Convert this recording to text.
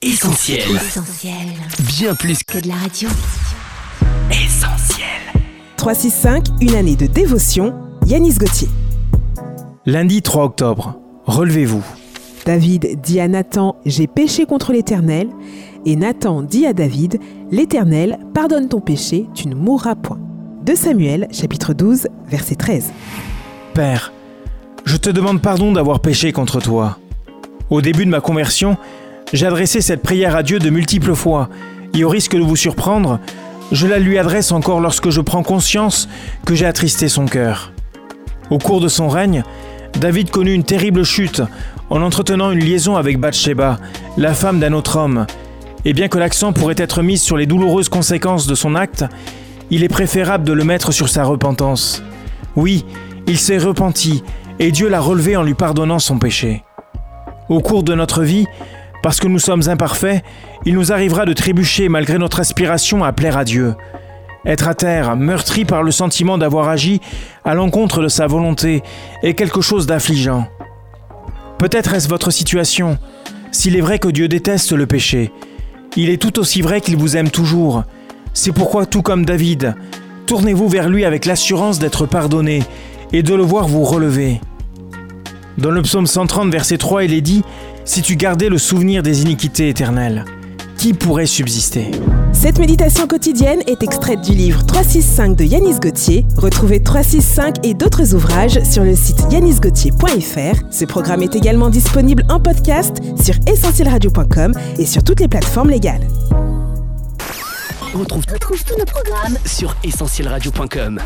Essentiel. Essentiel. Bien plus Que de la radio. qu'essentiel. 365, une année de dévotion, Yanis Gauthier. Lundi 3 octobre, relevez-vous. David dit à Nathan J'ai péché contre l'Éternel. Et Nathan dit à David L'Éternel pardonne ton péché, tu ne mourras point. 2 Samuel, chapitre 12, verset 13. Père, je te demande pardon d'avoir péché contre toi. Au début de ma conversion, j'ai adressé cette prière à Dieu de multiples fois, et au risque de vous surprendre, je la lui adresse encore lorsque je prends conscience que j'ai attristé son cœur. Au cours de son règne, David connut une terrible chute en entretenant une liaison avec Bathsheba, la femme d'un autre homme. Et bien que l'accent pourrait être mis sur les douloureuses conséquences de son acte, il est préférable de le mettre sur sa repentance. Oui, il s'est repenti et Dieu l'a relevé en lui pardonnant son péché. Au cours de notre vie, parce que nous sommes imparfaits, il nous arrivera de trébucher malgré notre aspiration à plaire à Dieu. Être à terre, meurtri par le sentiment d'avoir agi à l'encontre de sa volonté, est quelque chose d'affligeant. Peut-être est-ce votre situation. S'il est vrai que Dieu déteste le péché, il est tout aussi vrai qu'il vous aime toujours. C'est pourquoi, tout comme David, tournez-vous vers lui avec l'assurance d'être pardonné et de le voir vous relever. Dans le psaume 130, verset 3, il est dit Si tu gardais le souvenir des iniquités éternelles, qui pourrait subsister? Cette méditation quotidienne est extraite du livre 365 de Yanis Gauthier. Retrouvez 365 et d'autres ouvrages sur le site yanisgauthier.fr. Ce programme est également disponible en podcast sur essentielradio.com et sur toutes les plateformes légales. On retrouve, Retrouve tous nos programmes sur essentielradio.com.